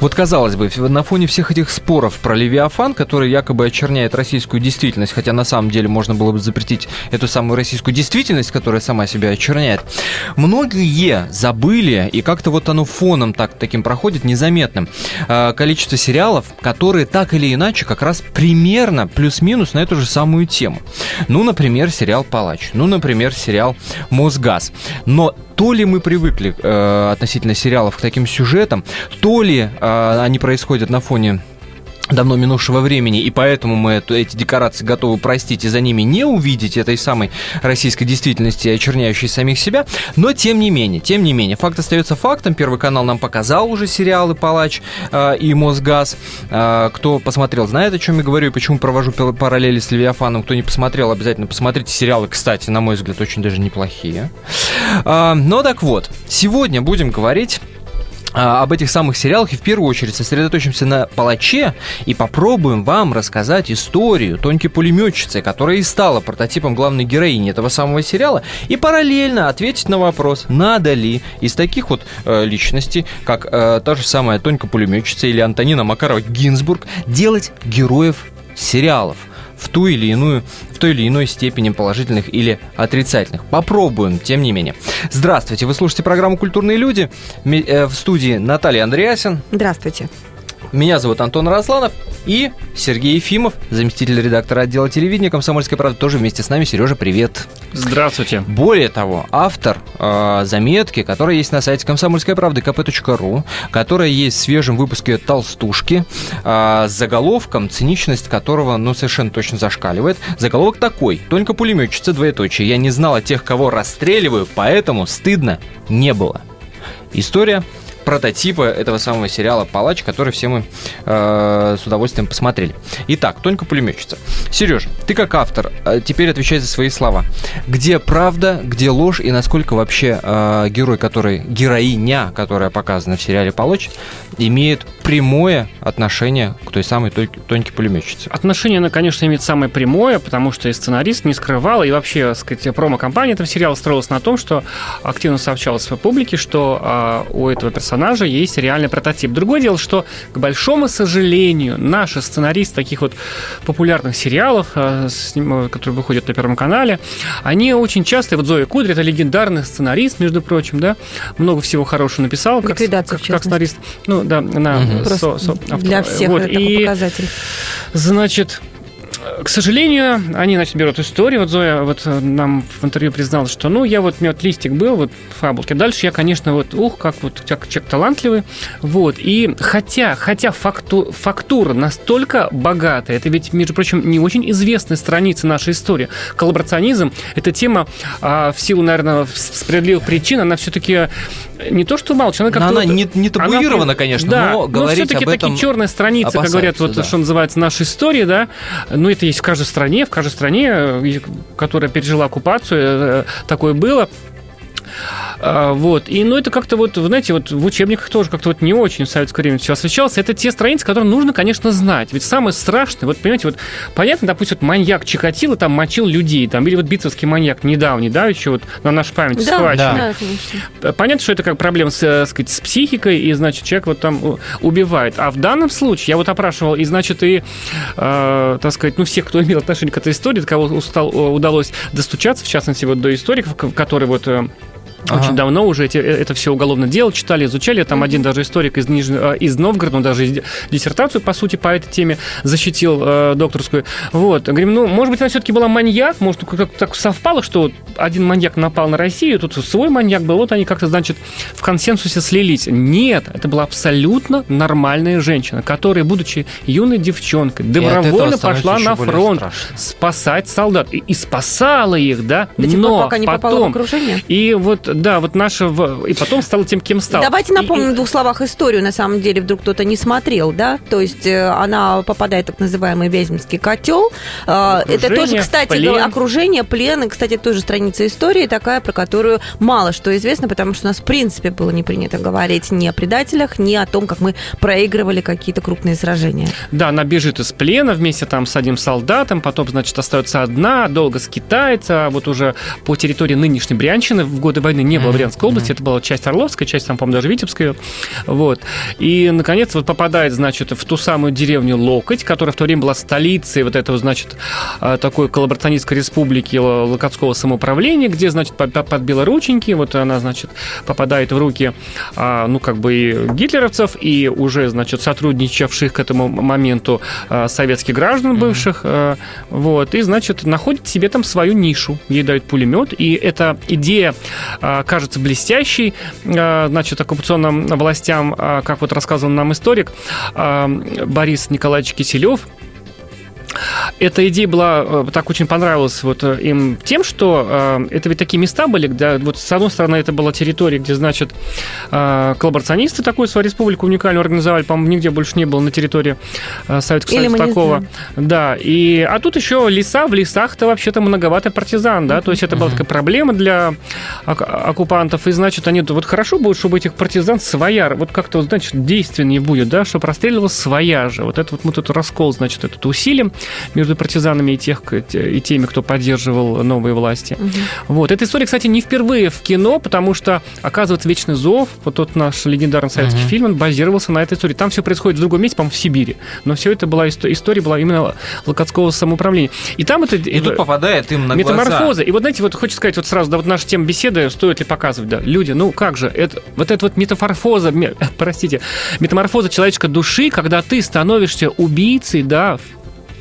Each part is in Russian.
Вот казалось бы, на фоне всех этих споров про Левиафан, который якобы очерняет российскую действительность, хотя на самом деле можно было бы запретить эту самую российскую действительность, которая сама себя очерняет, многие забыли, и как-то вот оно фоном так, таким проходит незаметным, э, количество сериалов, которые так или иначе как раз примерно плюс-минус на эту же самую тему. Ну, например, сериал «Палач», ну, например, сериал «Мосгаз». Но то ли мы привыкли э, относительно сериалов к таким сюжетам, то ли э, они происходят на фоне давно минувшего времени, и поэтому мы эту, эти декорации готовы простить и за ними не увидеть этой самой российской действительности, очерняющей самих себя, но тем не менее, тем не менее, факт остается фактом, Первый канал нам показал уже сериалы «Палач» э, и «Мосгаз», э, кто посмотрел, знает, о чем я говорю, и почему провожу параллели с «Левиафаном», кто не посмотрел, обязательно посмотрите. Сериалы, кстати, на мой взгляд, очень даже неплохие. Э, но так вот, сегодня будем говорить об этих самых сериалах и в первую очередь сосредоточимся на палаче и попробуем вам рассказать историю Тоньки Пулеметчицы, которая и стала прототипом главной героини этого самого сериала, и параллельно ответить на вопрос, надо ли из таких вот э, личностей, как э, та же самая Тонька Пулеметчица или Антонина Макарова Гинзбург, делать героев сериалов в ту или иную, в той или иной степени положительных или отрицательных. Попробуем, тем не менее. Здравствуйте, вы слушаете программу «Культурные люди». Э, в студии Наталья Андреасин. Здравствуйте. Меня зовут Антон Росланов и Сергей Ефимов, заместитель редактора отдела телевидения «Комсомольской правды», тоже вместе с нами. Сережа, привет. Здравствуйте. Более того, автор э, заметки, которая есть на сайте комсомольской правды kp.ru, которая есть в свежем выпуске «Толстушки», э, с заголовком, циничность которого, ну, совершенно точно зашкаливает. Заголовок такой. «Только пулеметчица, двоеточие. Я не знала тех, кого расстреливаю, поэтому стыдно не было». История прототипа этого самого сериала «Палач», который все мы э, с удовольствием посмотрели. Итак, Тонька пулеметчица. Сереж, ты как автор, э, теперь отвечай за свои слова. Где правда, где ложь и насколько вообще э, герой, который, героиня, которая показана в сериале «Палач», имеет прямое отношение к той самой Тоньке пулеметчице? Отношение она, конечно, имеет самое прямое, потому что и сценарист не скрывал, и вообще, так сказать, промо-компания этого сериала строилась на том, что активно сообщалось в публике, что э, у этого персонажа персонажа есть реальный прототип. Другое дело, что, к большому сожалению, наши сценаристы таких вот популярных сериалов, э, которые выходят на Первом канале, они очень часто, вот Зоя Кудри, это легендарный сценарист, между прочим, да, много всего хорошего написал, как, как, как сценарист. Ну, да, на угу. со, со, автор. Для всех вот. это и, показатель. Значит, к сожалению, они, значит, берут историю. Вот Зоя вот э, нам в интервью призналась, что, ну, я вот, у меня вот листик был, вот, фабулки. Дальше я, конечно, вот, ух, как вот человек, человек талантливый. Вот. И хотя, хотя факту, фактура настолько богатая, это ведь, между прочим, не очень известная страница нашей истории. Коллаборационизм – это тема, а, в силу, наверное, справедливых причин, она все-таки не то, что мало, человек как-то... Она вот, не, не табуирована, она, конечно, да, но говорить но все-таки об этом такие черные страницы, как говорят, вот, да. что называется, наша история, да, ну, это есть в каждой стране, в каждой стране, э, которая пережила оккупацию, э, такое было. А, вот. И, ну, это как-то вот, знаете, вот в учебниках тоже как-то вот не очень в советское время все освещалось. Это те страницы, которые нужно, конечно, знать. Ведь самое страшное, вот, понимаете, вот понятно, допустим, вот маньяк Чикатило там мочил людей, там, или вот битцевский маньяк недавний, да, еще вот на нашей памяти да, схваченный. Да, конечно. Понятно, что это как проблема с, э, сказать, с психикой, и, значит, человек вот там убивает. А в данном случае я вот опрашивал, и, значит, и, э, так сказать, ну, всех, кто имел отношение к этой истории, до кого устал, удалось достучаться, в частности, вот до историков, которые вот э, Ага. Очень давно уже эти, э, это все уголовное дело читали, изучали. Там один даже историк из, Нижнего, э, из Новгорода, он даже диссертацию, по сути, по этой теме защитил э, докторскую. Вот. Говорим, ну, может быть, она все-таки была маньяк, может, как так совпало, что один маньяк напал на Россию, тут свой маньяк был, вот они как-то, значит, в консенсусе слились. Нет, это была абсолютно нормальная женщина, которая, будучи юной девчонкой, добровольно пошла на фронт спасать солдат. И, и спасала их, да, До но пока не потом... в окружение? И вот да, вот наша... И потом стал тем, кем стал. Давайте напомним и, в двух словах историю, на самом деле, вдруг кто-то не смотрел, да? То есть э, она попадает в так называемый Вяземский котел. А, это тоже, кстати, плен. окружение, плен, и, кстати, тоже страница истории такая, про которую мало что известно, потому что у нас, в принципе, было не принято говорить ни о предателях, ни о том, как мы проигрывали какие-то крупные сражения. Да, она бежит из плена вместе там с одним солдатом, потом, значит, остается одна, долго скитается, а вот уже по территории нынешней Брянщины в годы войны не было Брянской области, это была часть Орловская, часть там, по-моему, даже Витебская, вот. И, наконец, вот попадает, значит, в ту самую деревню Локоть, которая в то время была столицей вот этого, значит, а, такой коллаборационистской республики Локотского самоуправления, где, значит, под белорученьки, вот она, значит, попадает в руки, а, ну, как бы и гитлеровцев, и уже, значит, сотрудничавших к этому моменту а, советских граждан бывших, mm-hmm. вот, и, значит, находит себе там свою нишу. Ей дают пулемет, и эта идея кажется блестящей, значит, оккупационным властям, как вот рассказывал нам историк Борис Николаевич Киселев, эта идея была, э, так очень понравилась вот э, им тем, что э, это ведь такие места были, где вот с одной стороны это была территория, где, значит, коллаборационисты такую свою республику уникальную организовали, по-моему, нигде больше не было на территории Советского Союза такого. Да, и, а тут еще леса, в лесах-то вообще-то многовато партизан, да, то есть это была такая проблема для оккупантов, и, значит, они, вот хорошо будет, чтобы этих партизан своя, вот как-то, значит, действеннее будет, да, чтобы расстреливалась своя же. Вот это вот мы тут раскол, значит, этот усилим между партизанами и, тех, и теми, кто поддерживал новые власти. Угу. Вот. Эта история, кстати, не впервые в кино, потому что, оказывается, «Вечный зов», вот тот наш легендарный советский угу. фильм, он базировался на этой истории. Там все происходит в другом месте, по-моему, в Сибири. Но все это была история была именно Локотского самоуправления. И там это... И тут попадает им на Метаморфоза. Глаза. И вот, знаете, вот хочется сказать вот сразу, да, вот наша тема беседы, стоит ли показывать, да, люди, ну как же, это, вот эта вот метафорфоза, простите, метаморфоза человеческой души, когда ты становишься убийцей, да,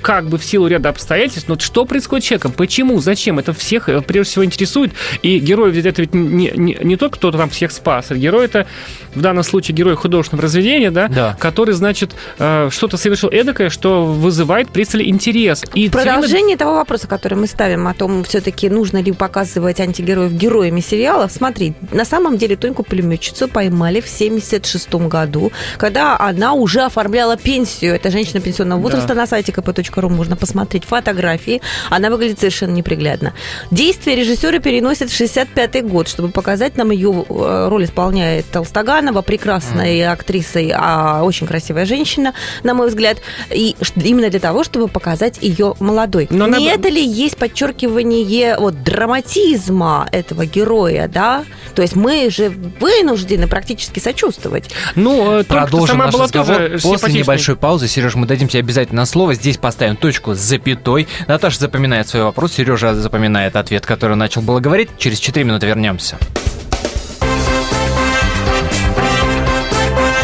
как бы в силу ряда обстоятельств, но что происходит с человеком, почему, зачем, это всех э, прежде всего интересует. И герой ведь это ведь не, не, не тот, кто там всех спас, а герой это в данном случае герой художественного произведения, да, да. который, значит, э, что-то совершил эдакое, что вызывает пристальный интерес. И в продолжение время... того вопроса, который мы ставим о том, все-таки нужно ли показывать антигероев героями сериалов, смотри, на самом деле Тоньку пулеметчицу поймали в 76 году, когда она уже оформляла пенсию. Это женщина пенсионного возраста да. на сайте kp.ru можно посмотреть фотографии. Она выглядит совершенно неприглядно. Действие режиссера переносит в 65 год, чтобы показать нам ее э, роль исполняет Толстоган Романова, прекрасной mm. актрисой, а очень красивая женщина, на мой взгляд, и именно для того, чтобы показать ее молодой. Но Не надо... это ли есть подчеркивание вот драматизма этого героя, да? То есть мы же вынуждены практически сочувствовать. Ну, продолжим наш разговор после небольшой паузы. Сереж, мы дадим тебе обязательно слово. Здесь поставим точку с запятой. Наташа запоминает свой вопрос, Сережа запоминает ответ, который начал было говорить. Через 4 минуты вернемся.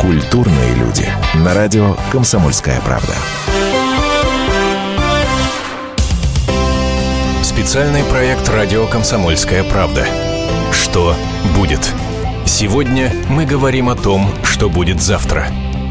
Культурные люди. На радио «Комсомольская правда». Специальный проект «Радио Комсомольская правда». Что будет? Сегодня мы говорим о том, что будет завтра.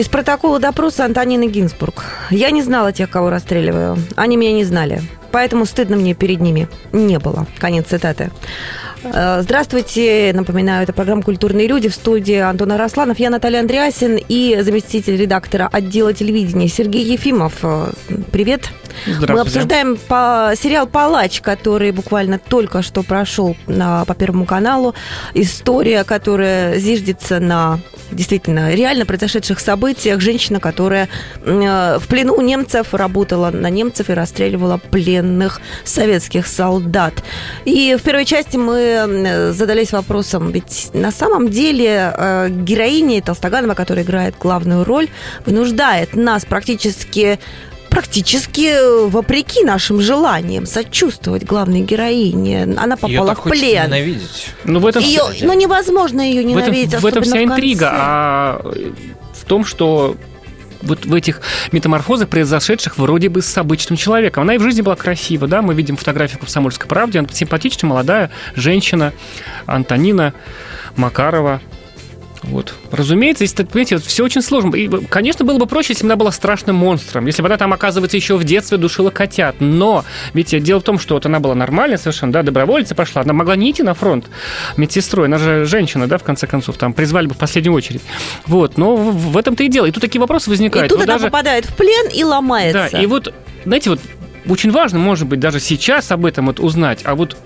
Из протокола допроса Антонины Гинзбург. Я не знала тех, кого расстреливаю. Они меня не знали поэтому стыдно мне перед ними не было. Конец цитаты. Э, здравствуйте, напоминаю, это программа «Культурные люди» в студии Антона Росланов. Я Наталья Андреасин и заместитель редактора отдела телевидения Сергей Ефимов. Э, привет. Мы обсуждаем по, сериал «Палач», который буквально только что прошел на, по Первому каналу. История, которая зиждется на действительно реально произошедших событиях. Женщина, которая э, в плену у немцев работала на немцев и расстреливала пленных советских солдат. И в первой части мы задались вопросом, ведь на самом деле э, героиня Толстоганова, которая играет главную роль, вынуждает нас практически практически вопреки нашим желаниям сочувствовать главной героине. Она попала в плен. ненавидеть. Ну, в этом ее, ну, невозможно ее ненавидеть. В этом, в этом вся интрига. А в том, что вот в этих метаморфозах, произошедших вроде бы с обычным человеком. Она и в жизни была красива, да, мы видим фотографию в «Комсомольской правде», она симпатичная, молодая женщина, Антонина Макарова, вот. Разумеется, здесь, понимаете, вот все очень сложно. И, конечно, было бы проще, если бы она была страшным монстром. Если бы она там, оказывается, еще в детстве душила котят. Но ведь дело в том, что вот она была нормальная совершенно, да, добровольца пошла. Она могла не идти на фронт медсестрой. Она же женщина, да, в конце концов, там призвали бы в последнюю очередь. Вот. Но в этом-то и дело. И тут такие вопросы возникают. И тут вот она даже... попадает в плен и ломается. Да, и вот знаете, вот очень важно, может быть, даже сейчас об этом вот узнать. А вот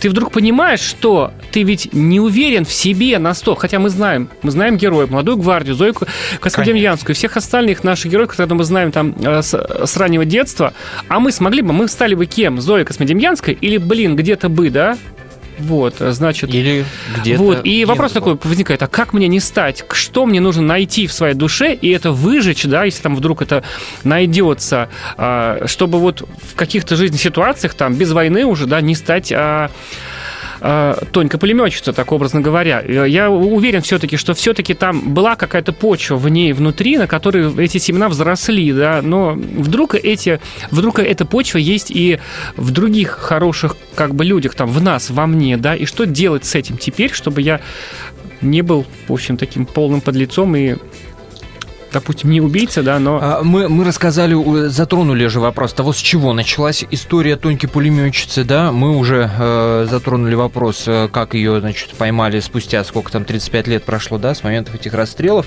ты вдруг понимаешь, что ты ведь не уверен в себе на 100, хотя мы знаем, мы знаем героев, молодую гвардию, Зою Космодемьянскую, всех остальных наших героев, которые мы знаем там э, с, с раннего детства, а мы смогли бы, мы стали бы кем? Зоя Космодемьянской или, блин, где-то бы, да, вот, значит... Или где-то... Вот, и вопрос такой возникает, а как мне не стать? Что мне нужно найти в своей душе и это выжечь, да, если там вдруг это найдется, а, чтобы вот в каких-то жизненных ситуациях, там, без войны уже, да, не стать а, э, Тонька пулеметчица, так образно говоря. Я уверен все-таки, что все-таки там была какая-то почва в ней внутри, на которой эти семена взросли, да, но вдруг эти, вдруг эта почва есть и в других хороших как бы людях, там, в нас, во мне, да, и что делать с этим теперь, чтобы я не был, в общем, таким полным подлецом и допустим, не убийца, да, но... А, мы, мы рассказали, затронули же вопрос того, с чего началась история Тоньки пулеметчицы, да, мы уже э, затронули вопрос, э, как ее, значит, поймали спустя, сколько там, 35 лет прошло, да, с момента этих расстрелов,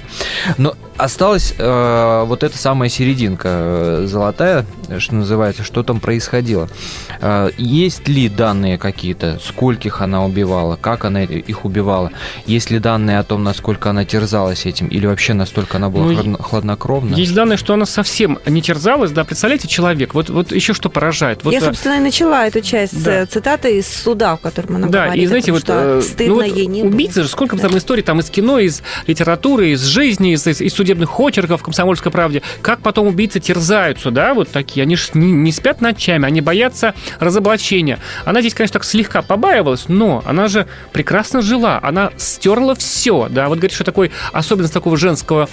но осталась э, вот эта самая серединка э, золотая, что называется, что там происходило. Э, есть ли данные какие-то, скольких она убивала, как она их убивала, есть ли данные о том, насколько она терзалась этим, или вообще настолько она была ну, хладнокровно. Есть данные, что она совсем не терзалась, да, представляете, человек, вот, вот еще что поражает. Вот, Я, э, собственно, и начала эту часть да. Э, цитаты из суда, в котором она да, говорит, и знаете, вот, что стыдно ну, вот ей не убийцы было. же, сколько да. там историй там из кино, из литературы, из жизни, из, из судебных очерков в «Комсомольской правде», как потом убийцы терзаются, да, вот такие, они же не, не спят ночами, они боятся разоблачения. Она здесь, конечно, так слегка побаивалась, но она же прекрасно жила, она стерла все, да, вот говорит, что такой особенность такого женского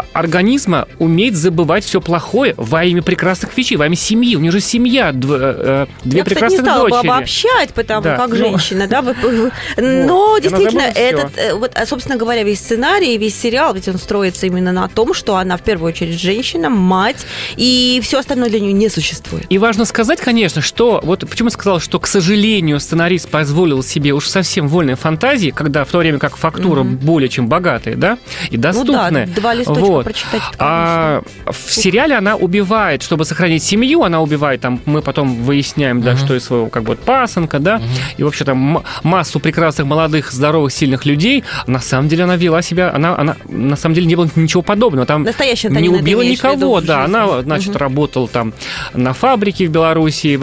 а, организма уметь забывать все плохое во имя прекрасных вещей, во имя семьи. У нее же семья, дв, э, две Я, прекрасных кстати, не стала дочери. бы обобщать, потому да. как ну, женщина, да, но действительно, этот, э, вот, а, собственно говоря, весь сценарий, весь сериал, ведь он строится именно на том, что она в первую очередь женщина, мать, и все остальное для нее не существует. И важно сказать, конечно, что, вот почему я сказал, что, к сожалению, сценарист позволил себе уж совсем вольные фантазии, когда в то время как фактура mm-hmm. более чем богатая, да, и доступная. Ну да, два листочка вот. прочитать. А в сериале она убивает, чтобы сохранить семью, она убивает, там мы потом выясняем, да, uh-huh. что из своего как бы пасынка, да, uh-huh. и вообще там массу прекрасных, молодых, здоровых, сильных людей. На самом деле она вела себя, она, она на самом деле не было ничего подобного. Там Настоящая не убила никого, да, она, значит, uh-huh. работала там на фабрике в Беларуси,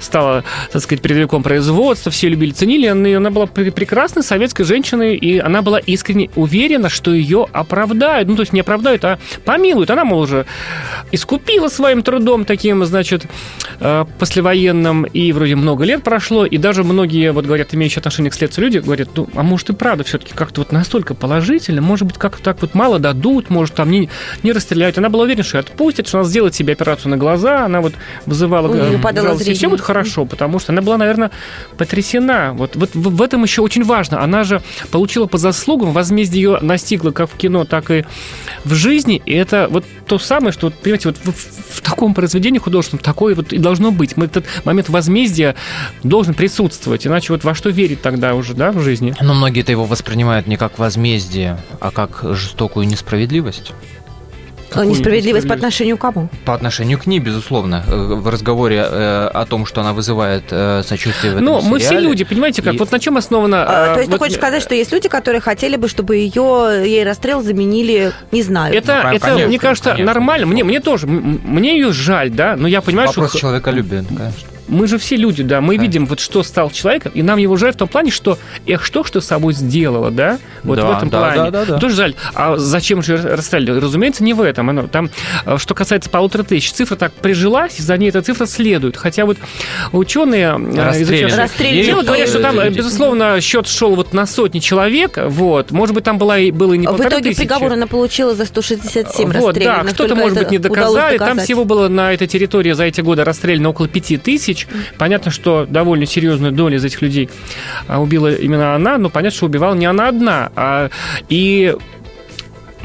стала, так сказать, передовиком производства, все любили, ценили, она была прекрасной советской женщиной, и она была искренне уверена, что ее оправдают. Ну, то есть не оправдают, а помилуют. Она, мол, уже искупила своим трудом таким, значит, э, послевоенным, и вроде много лет прошло, и даже многие, вот говорят, имеющие отношение к следствию люди, говорят, ну, а может и правда все-таки как-то вот настолько положительно, может быть, как-то так вот мало дадут, может, там не, не расстреляют. Она была уверена, что отпустят, что она сделает себе операцию на глаза, она вот вызывала жалость, и все будет хорошо, потому что она была, наверное, потрясена. Вот, вот в этом еще очень важно. Она же получила по заслугам, возмездие ее настигло как в кино, так и в жизни, это вот то самое, что, понимаете, вот в, в таком произведении художественном такое вот и должно быть. Мы этот момент возмездия должен присутствовать, иначе вот во что верить тогда уже, да, в жизни? Но многие-то его воспринимают не как возмездие, а как жестокую несправедливость. Какую несправедливость по отношению к кому? По отношению к ней, безусловно. Э, в разговоре э, о том, что она вызывает э, сочувствие в этом Но мы все люди, понимаете как? И... Вот на чем основано... А, то есть вот... ты хочешь сказать, что есть люди, которые хотели бы, чтобы ее, ей расстрел заменили, не знаю. Это, ну, это конечно, мне кажется, конечно, нормально. Мне, мне тоже. Мне ее жаль, да, но я понимаю, Вопрос что... человеколюбия, конечно. Мы же все люди, да, мы да. видим, вот что стал человеком, и нам его жаль в том плане, что, эх, что ты с собой сделала, да? Вот да, в этом да, плане. Да, да, да. Тоже жаль. А зачем же расстреливали? Разумеется, не в этом. Оно, там, э, что касается полутора тысяч, цифра так прижилась, и за ней эта цифра следует. Хотя вот ученые э, изучавшие говорят, что там, безусловно, счет шел вот на сотни человек, вот, может быть, там была, было и не В итоге тысячи. приговор она получила за 167 вот, Да, кто-то, может быть, не доказали. Там всего было на этой территории за эти годы расстреляно около пяти тысяч. Понятно, что довольно серьезную долю из этих людей а, убила именно она, но понятно, что убивала не она одна. А, и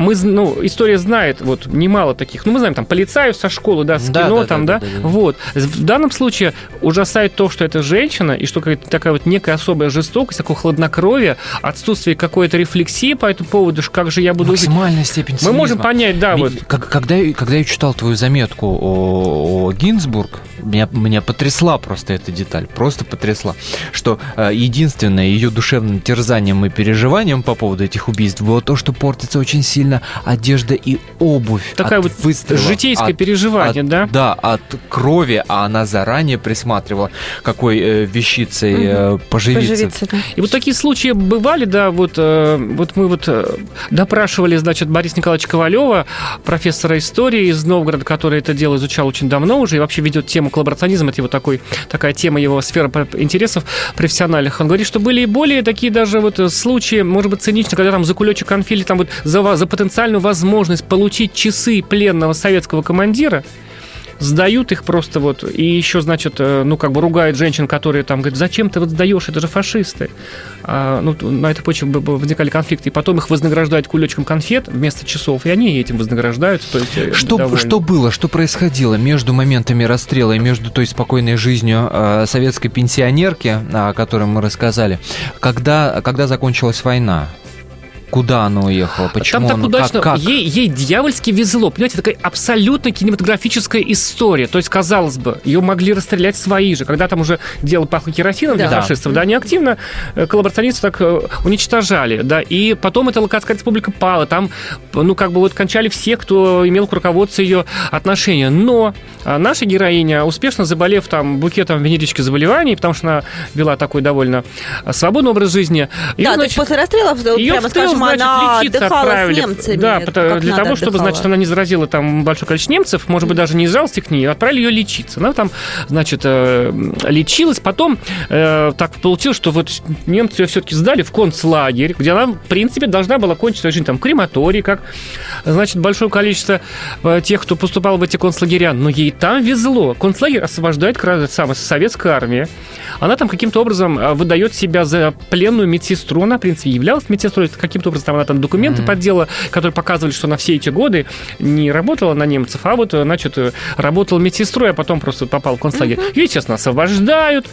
мы, ну, история знает вот немало таких, ну, мы знаем, там, полицаю со школы, да, с да, кино, да, там, да, да, да, да, вот. В данном случае ужасает то, что это женщина, и что какая-то такая вот некая особая жестокость, такое хладнокровие, отсутствие какой-то рефлексии по этому поводу, как же я буду Максимальная жить. степень цинизма. Мы можем понять, да, вот. Как, когда, когда я читал твою заметку о, о Гинзбург, меня, меня потрясла просто эта деталь, просто потрясла, что э, единственное ее душевным терзанием и переживанием по поводу этих убийств было то, что портится очень сильно одежда и обувь. Такая вот выстрела, житейское от, переживание, от, да? Да, от крови, а она заранее присматривала, какой э, вещицей э, поживиться. поживиться да. И вот такие случаи бывали, да, вот, э, вот мы вот э, допрашивали, значит, Бориса Николаевича Ковалева, профессора истории из Новгорода, который это дело изучал очень давно уже и вообще ведет тему коллаборационизм, это его такой, такая тема его сфера интересов профессиональных. Он говорит, что были и более такие даже вот случаи, может быть, циничные, когда там за кулечек конфили, там вот за, за потенциальную возможность получить часы пленного советского командира, сдают их просто вот, и еще, значит, э, ну, как бы ругают женщин, которые там говорят, зачем ты вот сдаешь, это же фашисты. А, ну, на этой почве возникали конфликты, и потом их вознаграждают кулечком конфет вместо часов, и они этим вознаграждаются. То есть э, что, что было, что происходило между моментами расстрела и между той спокойной жизнью э, советской пенсионерки, о которой мы рассказали, когда, когда закончилась война? Куда она уехала? Почему Там так удачно. Как, как? Ей, ей дьявольски везло. Понимаете, такая абсолютно кинематографическая история. То есть, казалось бы, ее могли расстрелять свои же. Когда там уже дело пахло керосином да. для фашистов, да, они активно э, коллаборационистов так э, уничтожали, да, и потом эта Локатская республика пала, там, ну, как бы вот кончали все, кто имел к руководству ее отношения. Но а, наша героиня, успешно заболев там букетом венерических заболеваний, потому что она вела такой довольно свободный образ жизни. Ее, да, значит, то есть после расстрела, прямо скажем, значит, она лечиться отправили. С немцами, да, потому, для того, чтобы, отдыхала. значит, она не заразила там большое количество немцев, может быть, даже не из жалости к ней, отправили ее лечиться. Она там, значит, э, лечилась. Потом э, так получилось, что вот немцы ее все-таки сдали в концлагерь, где она, в принципе, должна была кончить свою жизнь там крематорий, как, значит, большое количество э, тех, кто поступал в эти концлагеря. Но ей там везло. Концлагерь освобождает самая советская армия. Она там каким-то образом выдает себя за пленную медсестру. Она, в принципе, являлась медсестрой каким-то образом там она там документы mm-hmm. подделала, которые показывали, что она все эти годы не работала на немцев, а вот, значит, работала медсестрой, а потом просто попала в концлагерь. Mm-hmm. Ее, естественно, освобождают.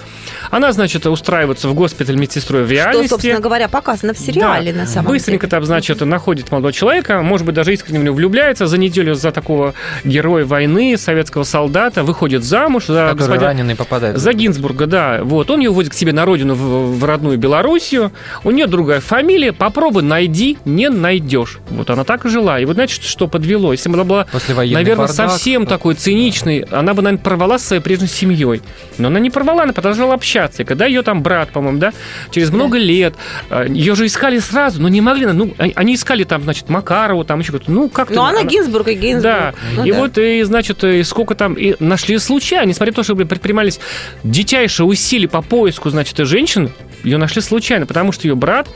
Она, значит, устраивается в госпиталь медсестрой в реальности. Что, собственно говоря, показано в сериале да. на самом Быстренько деле. там, значит, находит молодого человека, может быть, даже искренне в него влюбляется, за неделю за такого героя войны, советского солдата, выходит замуж за господина... раненый попадает. За Гинзбурга, да. Вот. Он ее уводит к себе на родину, в, в родную Белоруссию. У нее другая фамилия. Попробуй найди, не найдешь. Вот она так и жила. И вот знаете, что подвело? Если бы она была, наверное, бардак, совсем то... такой циничной, она бы, наверное, порвала со своей прежней семьей. Но она не порвала, она продолжала общаться. И когда ее там брат, по-моему, да, через много лет, э, ее же искали сразу, но не могли. Ну, они искали там, значит, Макарову, там еще кто-то. Ну, как-то. Ну, она, она Гинзбург и Гинзбург. Да. Ну, и да. вот, и, значит, и сколько там, и нашли случайно, несмотря на то, что предпринимались дичайшие усилия по поиску, значит, женщин, ее нашли случайно, потому что ее брат,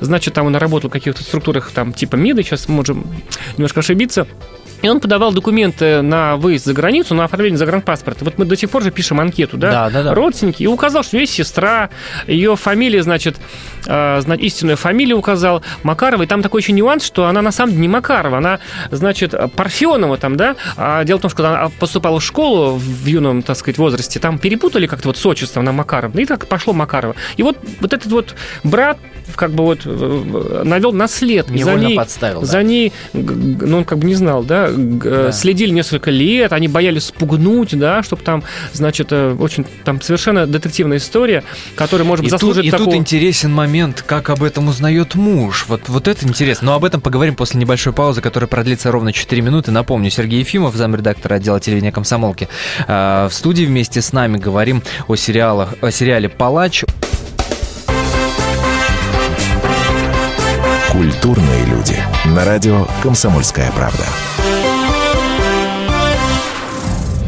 значит, там он работал каких-то структурах там типа МИДа, сейчас можем немножко ошибиться, и он подавал документы на выезд за границу, на оформление загранпаспорта. Вот мы до сих пор же пишем анкету, да? Да, да, да. Родственники. И указал, что есть сестра, ее фамилия, значит, э, истинную фамилию указал, Макарова. И там такой еще нюанс, что она на самом деле не Макарова, она, значит, Парфенова там, да? А дело в том, что когда она поступала в школу в юном, так сказать, возрасте, там перепутали как-то вот с отчеством на Макарова. И так пошло Макарова. И вот, вот этот вот брат как бы вот э, навел на след. Невольно за ней, подставил. За да. ней, ну, он как бы не знал, да, да. следили несколько лет, они боялись спугнуть, да, чтобы там, значит, очень там совершенно детективная история, которая, может быть, и заслужит тут, такого... И тут интересен момент, как об этом узнает муж. Вот, вот это интересно. Но об этом поговорим после небольшой паузы, которая продлится ровно 4 минуты. Напомню, Сергей Ефимов, замредактора отдела телевидения «Комсомолки». В студии вместе с нами говорим о, сериалах, о сериале «Палач». Культурные люди. На радио «Комсомольская правда».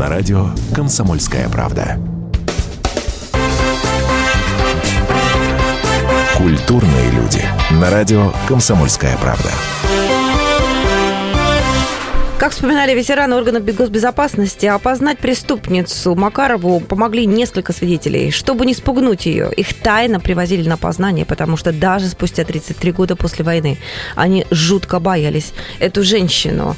на радио «Комсомольская правда». Культурные люди. На радио «Комсомольская правда». Как вспоминали ветераны органов госбезопасности, опознать преступницу Макарову помогли несколько свидетелей. Чтобы не спугнуть ее, их тайно привозили на опознание, потому что даже спустя 33 года после войны они жутко боялись эту женщину.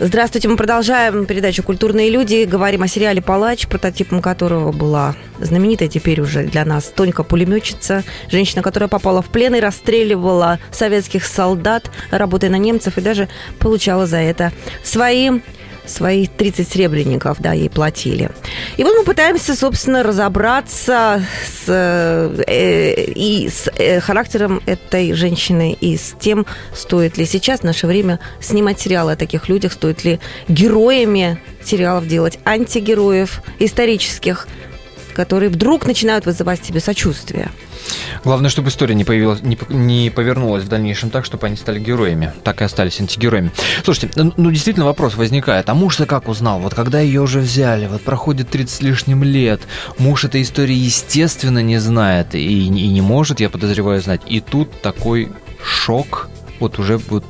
Здравствуйте, мы продолжаем передачу «Культурные люди». Говорим о сериале «Палач», прототипом которого была знаменитая теперь уже для нас Тонька пулеметчица, женщина, которая попала в плен и расстреливала советских солдат, работая на немцев, и даже получала за это свои свои 30 сребреников, да, ей платили. И вот мы пытаемся, собственно, разобраться с, э, и с э, характером этой женщины, и с тем, стоит ли сейчас в наше время снимать сериалы о таких людях, стоит ли героями сериалов делать антигероев исторических, которые вдруг начинают вызывать себе сочувствие. Главное, чтобы история не, появилась, не, не повернулась в дальнейшем так, чтобы они стали героями. Так и остались антигероями. Слушайте, ну действительно вопрос возникает. А муж-то как узнал? Вот когда ее уже взяли, вот проходит 30 с лишним лет, муж этой истории естественно не знает и, и не может, я подозреваю, знать. И тут такой шок, вот уже вот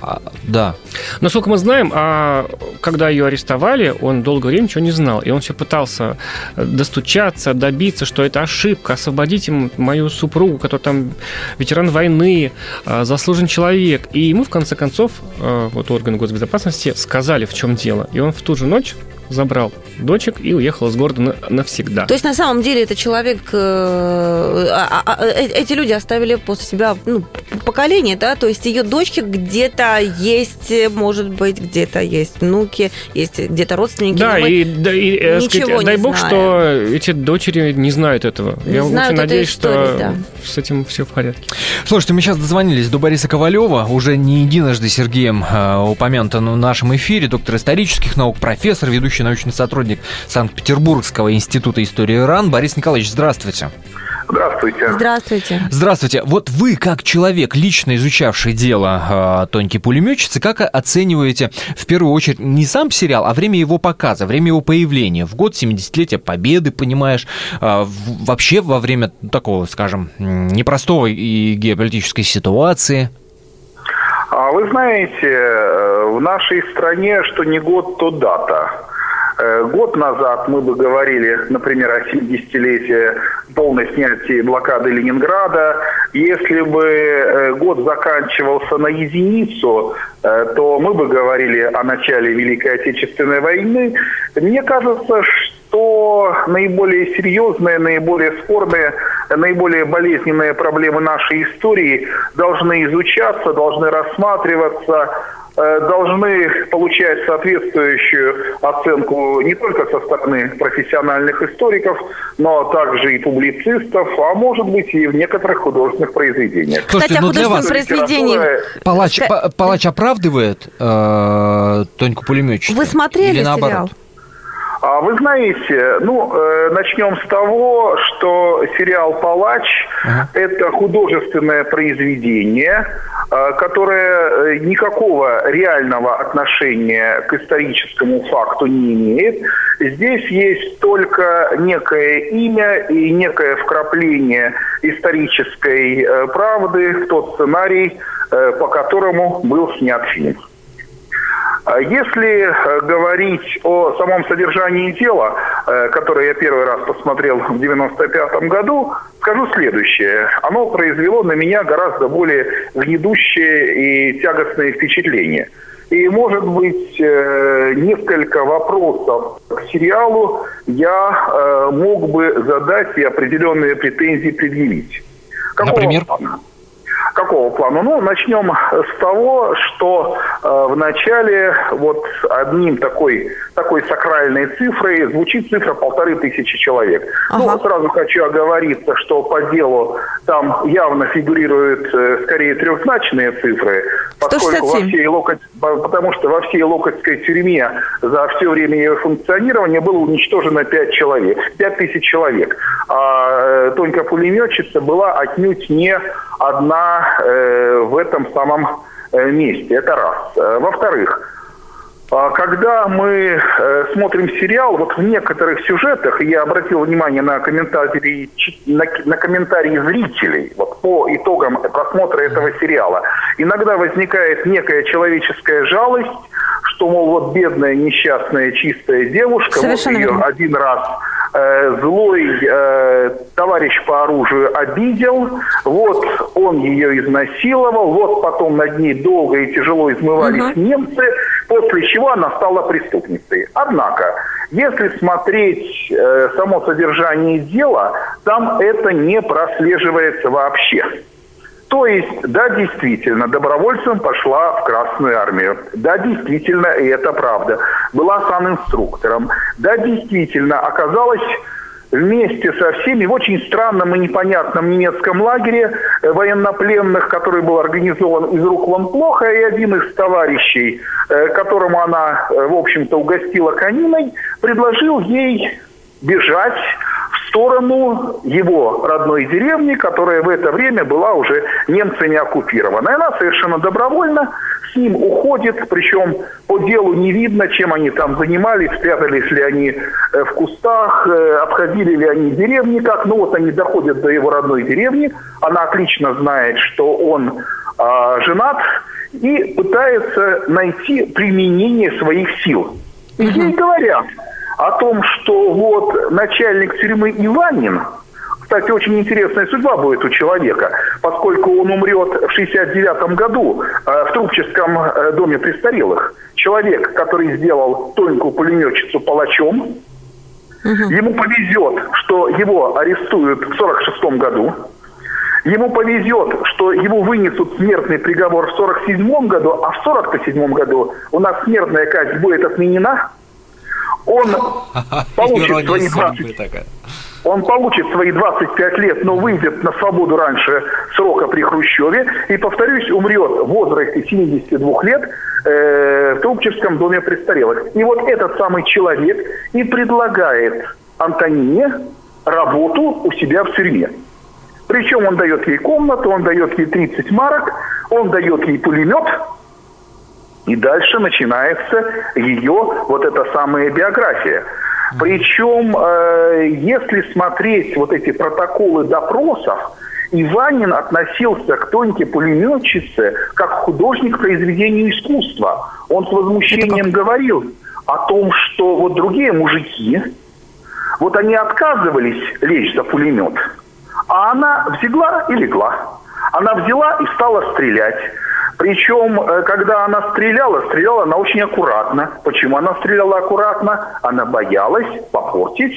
а, да. Насколько мы знаем, а, когда ее арестовали, он долгое время ничего не знал. И он все пытался достучаться, добиться, что это ошибка, освободить им мою супругу, которая там ветеран войны, а, заслуженный человек. И ему, в конце концов, а, вот органы госбезопасности сказали, в чем дело. И он в ту же ночь забрал дочек и уехал из города навсегда. То есть на самом деле это человек, э, а, а, а, э, эти люди оставили после себя ну, поколение, да, то есть ее дочки где-то есть, может быть, где-то есть внуки, есть где-то родственники. Да, и, да, и э, сказать, дай бог, знаем. что эти дочери не знают этого. Не Я знают очень надеюсь, истории, что да. с этим все в порядке. Слушайте, мы сейчас дозвонились до Бориса Ковалева, уже не единожды Сергеем э, упомянутым в нашем эфире, доктор исторических наук, профессор, ведущий научный сотрудник Санкт-Петербургского института истории РАН. Борис Николаевич, здравствуйте. Здравствуйте. Здравствуйте. Здравствуйте. Вот вы, как человек, лично изучавший дело э, Тоньки пулеметчицы, как оцениваете в первую очередь не сам сериал, а время его показа, время его появления? В год 70-летия Победы, понимаешь, э, вообще во время такого, скажем, непростой и геополитической ситуации? А вы знаете, э, в нашей стране, что не год, то дата. Э, год назад мы бы говорили, например, о 70-летии полной снятия блокады Ленинграда. Если бы э, год заканчивался на единицу, э, то мы бы говорили о начале Великой Отечественной войны. Мне кажется, что наиболее серьезные, наиболее спорные, наиболее болезненные проблемы нашей истории должны изучаться, должны рассматриваться должны получать соответствующую оценку не только со стороны профессиональных историков, но также и публицистов, а может быть и в некоторых художественных произведениях. Кстати, Слушайте, ну для вас произведений... Палач, Палач оправдывает э, Тоньку пулеметчицу? Вы смотрели Или наоборот? сериал? А вы знаете, ну, э, начнем с того, что сериал «Палач» ага. – это художественное произведение, э, которое э, никакого реального отношения к историческому факту не имеет. Здесь есть только некое имя и некое вкрапление исторической э, правды в тот сценарий, э, по которому был снят фильм. А если э, говорить о самом содержании дела, э, которое я первый раз посмотрел в 95 году, скажу следующее. Оно произвело на меня гораздо более гнедущее и тягостное впечатление. И, может быть, э, несколько вопросов к сериалу я мог бы задать и определенные претензии предъявить. Какого Например? Какого плана? Ну, начнем с того, что э, в начале вот одним такой, такой сакральной цифрой звучит цифра полторы тысячи человек. Ну, ага. Ну, сразу хочу оговориться, что по делу там явно фигурируют э, скорее трехзначные цифры, поскольку во всей Локоть, потому что во всей Локотской тюрьме за все время ее функционирования было уничтожено пять человек, пять тысяч человек. А э, Тонька пулеметчица была отнюдь не одна э, в этом самом э, месте. Это раз. Э, во-вторых, когда мы смотрим сериал, вот в некоторых сюжетах, я обратил внимание на комментарии, на, на комментарии зрителей вот, по итогам просмотра этого сериала, иногда возникает некая человеческая жалость, что, мол, вот бедная, несчастная, чистая девушка, Совершенно вот ее верно. один раз э, злой э, товарищ по оружию обидел, вот он ее изнасиловал, вот потом над ней долго и тяжело измывались угу. немцы, после чего она стала преступницей. Однако, если смотреть э, само содержание дела, там это не прослеживается вообще. То есть, да, действительно, добровольцем пошла в Красную Армию. Да, действительно, и это правда. Была санинструктором. Да, действительно, оказалась вместе со всеми в очень странном и непонятном немецком лагере э, военнопленных, который был организован из рук вон плохо, и один из товарищей, э, которому она, э, в общем-то, угостила кониной, предложил ей бежать сторону его родной деревни, которая в это время была уже немцами оккупирована. И она совершенно добровольно с ним уходит, причем по делу не видно, чем они там занимались, спрятались ли они э, в кустах, э, обходили ли они деревни как. Ну вот они доходят до его родной деревни, она отлично знает, что он э, женат, и пытается найти применение своих сил. И ей говорят – о том, что вот начальник тюрьмы Иванин, кстати, очень интересная судьба будет у человека, поскольку он умрет в 69 году э, в Трубческом э, доме престарелых. Человек, который сделал Тоньку пулеметчицу палачом, угу. ему повезет, что его арестуют в 46 году. Ему повезет, что его вынесут смертный приговор в 47 году, а в 47 году у нас смертная казнь будет отменена – он получит свои 20... Он получит свои 25 лет, но выйдет на свободу раньше срока при Хрущеве и, повторюсь, умрет в возрасте 72 лет э, в Трубчевском доме престарелых. И вот этот самый человек и предлагает Антонине работу у себя в тюрьме. Причем он дает ей комнату, он дает ей 30 марок, он дает ей пулемет – и дальше начинается ее вот эта самая биография. Причем, э, если смотреть вот эти протоколы допросов, Иванин относился к Тоньке пулеметчице как художник к произведению искусства. Он с возмущением говорил о том, что вот другие мужики, вот они отказывались лечь за пулемет, а она взяла и легла. Она взяла и стала стрелять. Причем, э, когда она стреляла, стреляла она очень аккуратно. Почему она стреляла аккуратно? Она боялась попортить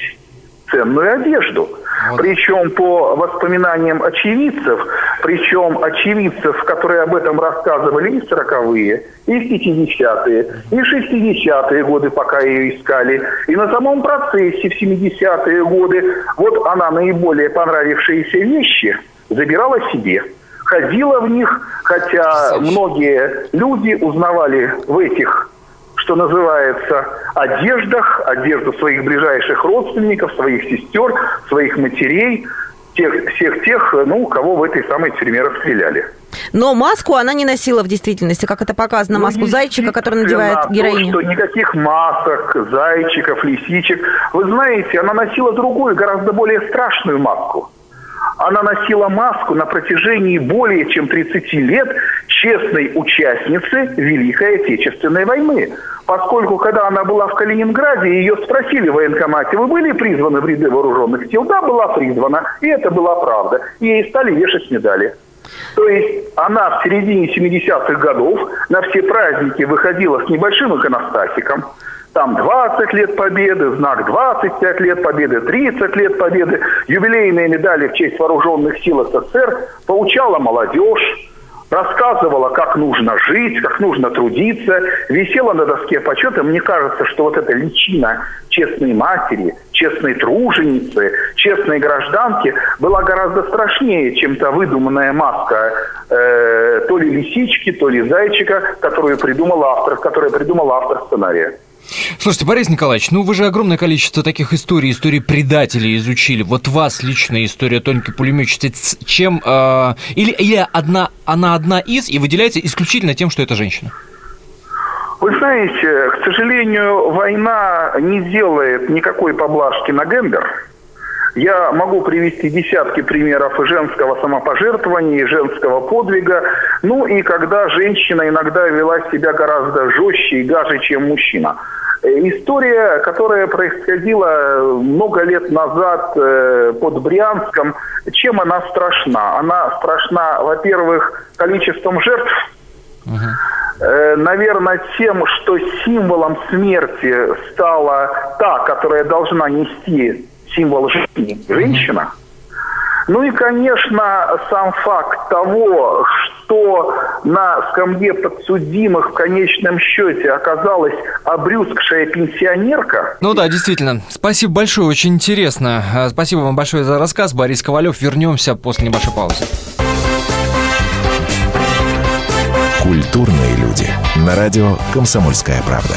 ценную одежду. Вот. Причем по воспоминаниям очевидцев, причем очевидцев, которые об этом рассказывали и 40-е, и 50-е, и 60-е годы, пока ее искали, и на самом процессе в 70-е годы, вот она наиболее понравившиеся вещи забирала себе ходила в них, хотя многие люди узнавали в этих, что называется, одеждах, одежду своих ближайших родственников, своих сестер, своих матерей, тех, всех тех, ну, кого в этой самой тюрьме расстреляли. Но маску она не носила в действительности, как это показано, ну, маску зайчика, который надевает героиня. То, что никаких масок, зайчиков, лисичек. Вы знаете, она носила другую, гораздо более страшную маску. Она носила маску на протяжении более чем 30 лет честной участницы Великой Отечественной войны. Поскольку, когда она была в Калининграде, ее спросили в военкомате, вы были призваны в ряды вооруженных сил? Да, была призвана. И это была правда. Ей стали вешать медали. То есть она в середине 70-х годов на все праздники выходила с небольшим иконостасиком, там 20 лет победы, знак 25 лет победы, 30 лет победы, юбилейные медали в честь вооруженных сил СССР, поучала молодежь, рассказывала, как нужно жить, как нужно трудиться, висела на доске почета. Мне кажется, что вот эта личина честной матери, честной труженицы, честной гражданки была гораздо страшнее, чем та выдуманная маска э, то ли лисички, то ли зайчика, которую придумал автор, которую придумал автор сценария. Слушайте, Борис Николаевич, ну вы же огромное количество таких историй, историй предателей изучили. Вот вас личная история тонкий пулеметчицы, чем... Э, или, или одна, она одна из и выделяется исключительно тем, что это женщина? Вы знаете, к сожалению, война не делает никакой поблажки на гендер. Я могу привести десятки примеров женского самопожертвования, женского подвига. Ну и когда женщина иногда вела себя гораздо жестче и гаже, чем мужчина. Э, история, которая происходила много лет назад э, под Брянском, чем она страшна? Она страшна, во-первых, количеством жертв, uh-huh. наверное, тем, что символом смерти стала та, которая должна нести символ жизни, женщина. Ну и, конечно, сам факт того, что на скамье подсудимых в конечном счете оказалась обрюзгшая пенсионерка. Ну да, действительно. Спасибо большое, очень интересно. А, спасибо вам большое за рассказ. Борис Ковалев. Вернемся после небольшой паузы. Культурные люди. На радио «Комсомольская правда».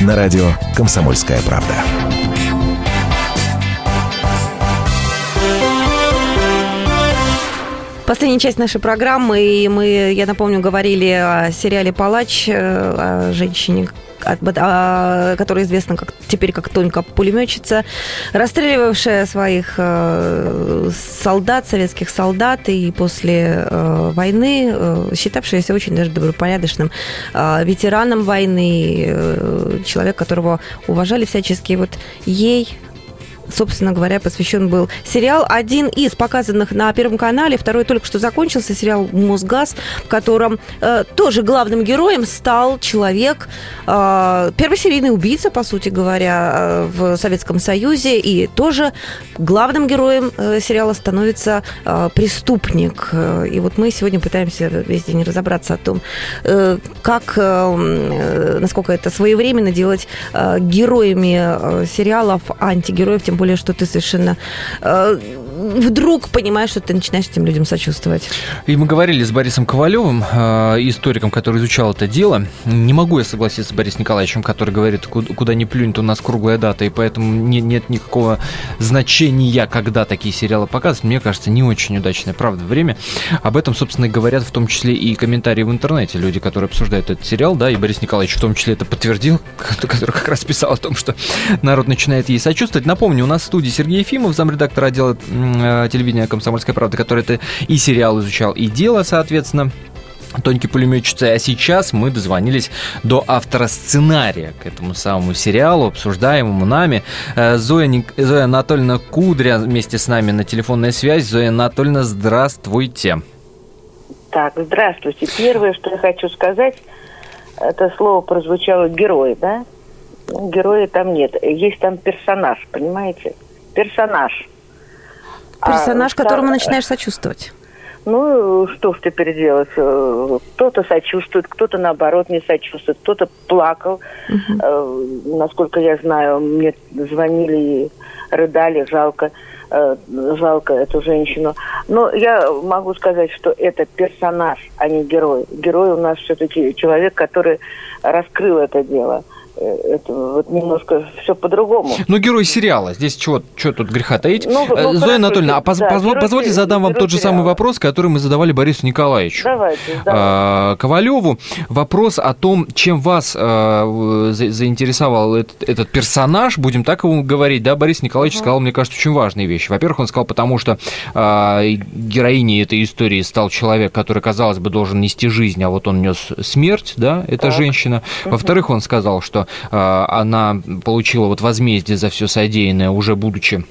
На радио «Комсомольская правда». Последняя часть нашей программы, и мы, я напомню, говорили о сериале «Палач», э, о женщине, которая известна как, теперь как Тонька пулеметчица, расстреливавшая своих э, солдат, советских солдат, и после э, войны считавшаяся очень даже добропорядочным ветераном войны, человек, которого уважали всячески. Вот ей собственно говоря, посвящен был сериал. Один из показанных на Первом канале, второй только что закончился, сериал «Мосгаз», в котором э, тоже главным героем стал человек, э, первосерийный убийца, по сути говоря, э, в Советском Союзе, и тоже главным героем э, сериала становится э, преступник. Э, и вот мы сегодня пытаемся весь день разобраться о том, э, как, э, э насколько это своевременно делать э, героями э, сериалов антигероев, тем более, что ты совершенно э, вдруг понимаешь, что ты начинаешь этим людям сочувствовать. И мы говорили с Борисом Ковалевым, э, историком, который изучал это дело. Не могу я согласиться с Борисом Николаевичем, который говорит, куда ни плюнь, то у нас круглая дата, и поэтому не, нет никакого значения, когда такие сериалы показывают. Мне кажется, не очень удачное, правда, время. Об этом, собственно, и говорят в том числе и комментарии в интернете. Люди, которые обсуждают этот сериал, да, и Борис Николаевич в том числе это подтвердил, который как раз писал о том, что народ начинает ей сочувствовать. Напомню, у нас в студии Сергей Ефимов, замредактор отдела телевидения «Комсомольская правда», который это и сериал изучал, и дело, соответственно. Тонкий пулеметчицы. А сейчас мы дозвонились до автора сценария к этому самому сериалу, обсуждаемому нами. Э, Зоя, Зоя Анатольевна Кудря вместе с нами на телефонной связи. Зоя Анатольевна, здравствуйте. Так, здравствуйте. Первое, что я хочу сказать, это слово прозвучало «герой», да? Ну, героя там нет. Есть там персонаж, понимаете? Персонаж. Персонаж, а, которому да, начинаешь сочувствовать. Ну, что ж теперь делать? Э, кто-то сочувствует, кто-то, наоборот, не сочувствует, кто-то плакал. Угу. Насколько я знаю, мне звонили и рыдали, жалко, э, жалко эту женщину. Но я могу сказать, что это персонаж, а не герой. Герой у нас все-таки человек, который раскрыл это дело это вот немножко все по-другому. Ну, герой сериала. Здесь чего, что тут греха таить? Ну, ну, Зоя хорошо, Анатольевна, а поз, да, поз, позвольте задам вам тот же сериала. самый вопрос, который мы задавали Борису Николаевичу. Давайте, давайте. Ковалеву. Вопрос о том, чем вас а, заинтересовал этот, этот персонаж, будем так его говорить, да, Борис Николаевич угу. сказал, мне кажется, очень важные вещи. Во-первых, он сказал, потому что а, героиней этой истории стал человек, который, казалось бы, должен нести жизнь, а вот он нес смерть, да, эта так. женщина. Во-вторых, он сказал, что Э, она получила вот возмездие за все содеянное, уже будучи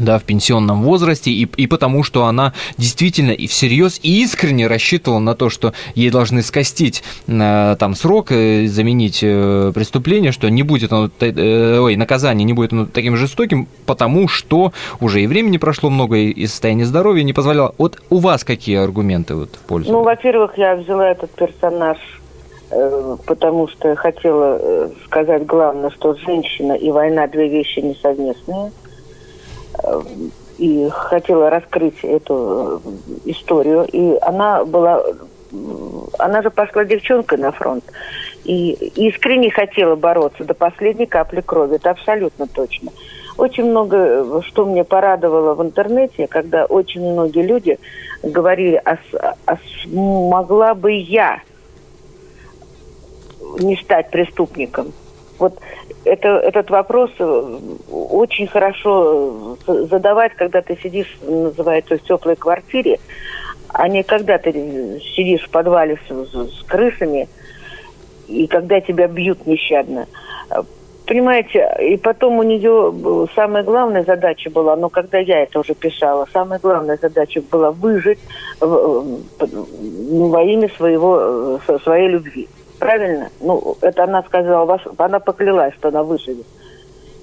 да, в пенсионном возрасте, и, и потому, что она действительно и всерьез и искренне рассчитывала на то, что ей должны скостить э, там срок, э, заменить э, преступление, что не будет оно, э, ой, наказание не будет оно таким жестоким, потому что уже и времени прошло много, и состояние здоровья не позволяло. Вот у вас какие аргументы вот в пользу? Ну, во-первых, я взяла этот персонаж Э, потому что хотела э, сказать главное, что женщина и война две вещи несовместные. Э, и хотела раскрыть эту историю. И она была... Она же пошла девчонкой на фронт. И искренне хотела бороться до последней капли крови. Это абсолютно точно. Очень много, что мне порадовало в интернете, когда очень многие люди говорили, а, а могла бы я не стать преступником? Вот это, этот вопрос э, очень хорошо э, задавать, когда ты сидишь, называется, в теплой квартире, а не когда ты сидишь в подвале с, с крысами, и когда тебя бьют нещадно. Понимаете, и потом у нее самая главная задача была, но когда я это уже писала, самая главная задача была выжить во имя своего, э, своей любви. Правильно? Ну, это она сказала, она поклялась, что она выживет.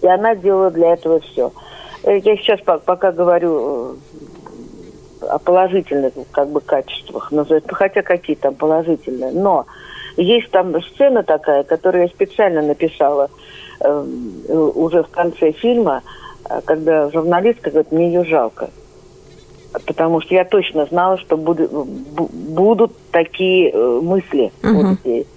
И она делала для этого все. Э, я сейчас пока говорю э, о положительных как бы качествах, ну, хотя какие там положительные, но есть там сцена такая, которую я специально написала э, уже в конце фильма, когда журналистка говорит, мне ее жалко. Потому что я точно знала, что буду, будут такие мысли угу. у детей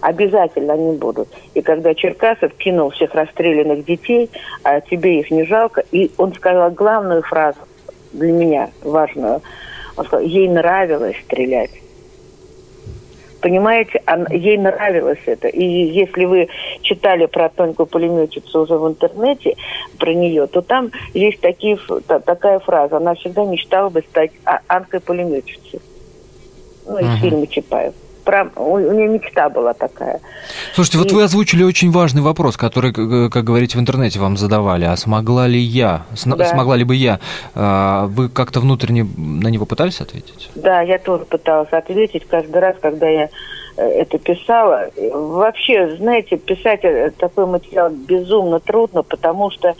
обязательно они будут. И когда Черкасов кинул всех расстрелянных детей, а тебе их не жалко, и он сказал главную фразу для меня важную. Он сказал, ей нравилось стрелять. Понимаете, ей нравилось это. И если вы читали про тонкую пулеметчицу уже в интернете, про нее, то там есть такие, такая фраза. Она всегда мечтала бы стать Анкой пулеметчицей. Ну, из uh-huh. фильма Чапаев про... у нее мечта была такая. Слушайте, и... вот вы озвучили очень важный вопрос, который, как говорите, в интернете вам задавали. А смогла ли я, да. смогла ли бы я? А, вы как-то внутренне на него пытались ответить? Да, я тоже пыталась ответить каждый раз, когда я э, это писала. Вообще, знаете, писать э, такой материал безумно трудно, потому что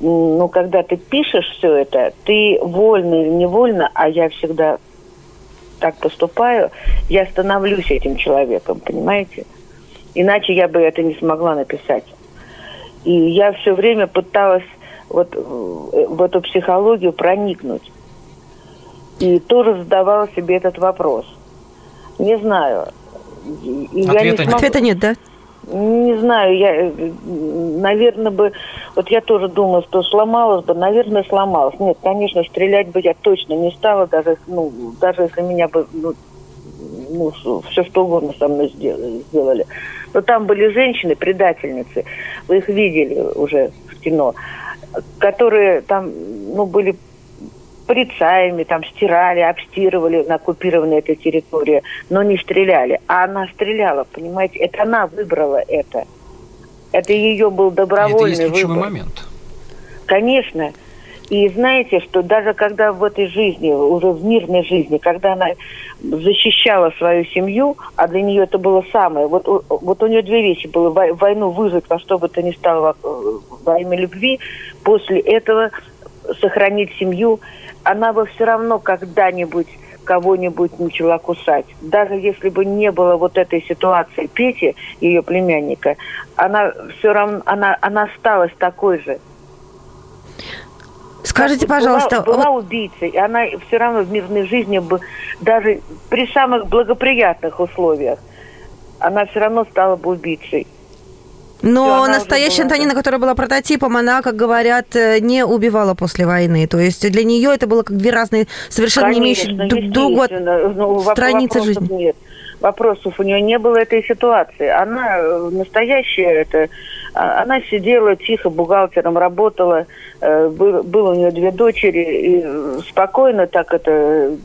ну, когда ты пишешь все это, ты вольно или невольно, а я всегда так поступаю, я становлюсь этим человеком, понимаете? Иначе я бы это не смогла написать. И я все время пыталась вот в эту психологию проникнуть. И тоже задавала себе этот вопрос. Не знаю. И Ответа, я не смогу... Ответа нет, да? Не знаю, я, э, наверное, бы, вот я тоже думаю, что сломалась бы, наверное, сломалась. Нет, конечно, стрелять бы я точно не стала, даже, ну, даже если меня бы, ну, ну все что угодно со мной сделали. Но там были женщины, предательницы, вы их видели уже в кино, которые там, ну, были полицаями, там стирали, обстирывали на оккупированной этой территории, но не стреляли. А она стреляла, понимаете? Это она выбрала это. Это ее был добровольный это есть выбор. момент. Конечно. И знаете, что даже когда в этой жизни, уже в мирной жизни, когда она защищала свою семью, а для нее это было самое, вот, вот у нее две вещи было, войну выжить во что бы то ни стало во имя любви, после этого сохранить семью, она бы все равно когда-нибудь кого-нибудь начала кусать. Даже если бы не было вот этой ситуации Пети, ее племянника, она все равно, она, она осталась такой же. Скажите, пожалуйста... Была, была убийцей, и она все равно в мирной жизни, даже при самых благоприятных условиях, она все равно стала бы убийцей. Но настоящая Антонина, которая была прототипом, она, как говорят, э, не убивала после войны. То есть для нее это было как две разные, совершенно Конечно, не имеющие друг друга ну, страницы жизни. Нет вопросов у нее не было этой ситуации. Она э, настоящая, это, а, она сидела тихо, бухгалтером работала, был, было у нее две дочери, и спокойно так это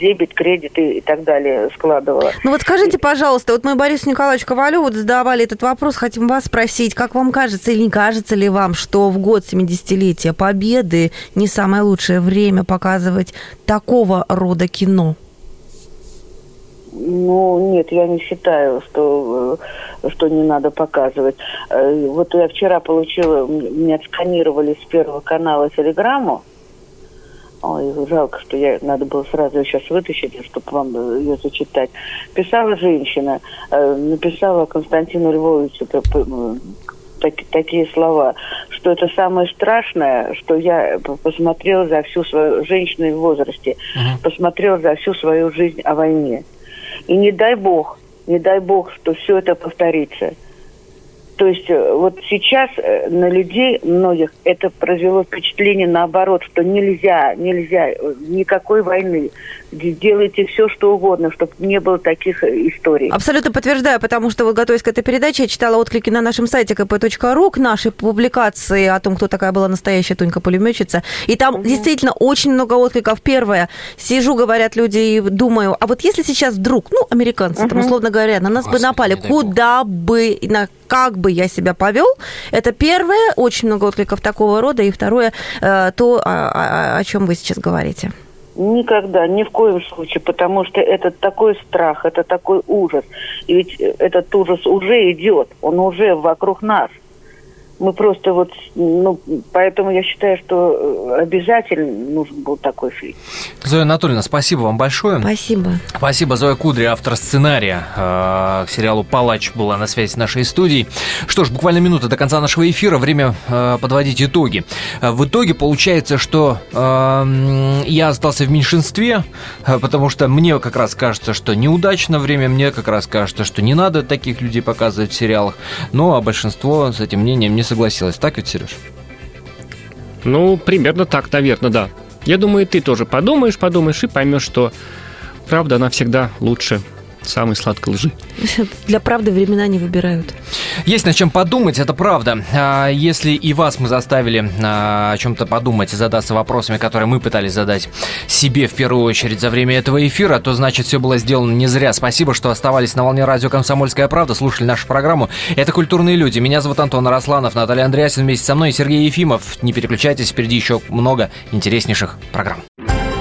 дебет, кредит и, так далее складывала. Ну вот скажите, пожалуйста, вот мы Борису Николаевичу Ковалеву задавали этот вопрос, хотим вас спросить, как вам кажется или не кажется ли вам, что в год 70-летия Победы не самое лучшее время показывать такого рода кино? Ну, нет, я не считаю, что, э, что не надо показывать. Э, вот я вчера получила, меня отсканировали с Первого канала телеграмму. Ой, жалко, что я надо было сразу ее сейчас вытащить, чтобы вам ее зачитать. Писала женщина, э, написала Константину Львовичу так, такие слова, что это самое страшное, что я посмотрела за всю свою женщину в возрасте, uh-huh. посмотрела за всю свою жизнь о войне. И не дай бог, не дай бог, что все это повторится. То есть э, вот сейчас э, на людей многих это произвело впечатление наоборот, что нельзя, нельзя э, никакой войны. Делайте все, что угодно, чтобы не было таких историй. Абсолютно подтверждаю, потому что вот готовясь к этой передаче, я читала отклики на нашем сайте kp.ru к нашей публикации о том, кто такая была настоящая Тонька пулеметчица. И там угу. действительно очень много откликов. Первое, сижу, говорят люди, и думаю, а вот если сейчас вдруг, ну, американцы, угу. там, условно говоря, на нас Господи, бы напали, куда бы, на как бы я себя повел. Это первое, очень много откликов такого рода. И второе, э, то, о, о чем вы сейчас говорите. Никогда, ни в коем случае, потому что это такой страх, это такой ужас. И ведь этот ужас уже идет, он уже вокруг нас мы просто вот, ну, поэтому я считаю, что э, обязательно нужен был такой фильм. Зоя Анатольевна, спасибо вам большое. Спасибо. Спасибо, Зоя Кудри, автор сценария э, к сериалу «Палач» была на связи с нашей студией. Что ж, буквально минута до конца нашего эфира, время э, подводить итоги. В итоге получается, что э, я остался в меньшинстве, потому что мне как раз кажется, что неудачно время, мне как раз кажется, что не надо таких людей показывать в сериалах, ну, а большинство с этим мнением не согласилась. Так ведь, Сереж? Ну, примерно так, наверное, да. Я думаю, ты тоже подумаешь, подумаешь и поймешь, что правда, она всегда лучше самой сладкой лжи. Для правды времена не выбирают. Есть над чем подумать, это правда. А если и вас мы заставили а, о чем-то подумать и задаться вопросами, которые мы пытались задать себе в первую очередь за время этого эфира, то значит все было сделано не зря. Спасибо, что оставались на волне радио «Комсомольская правда», слушали нашу программу. Это «Культурные люди». Меня зовут Антон Росланов, Наталья Андреасин вместе со мной и Сергей Ефимов. Не переключайтесь, впереди еще много интереснейших программ.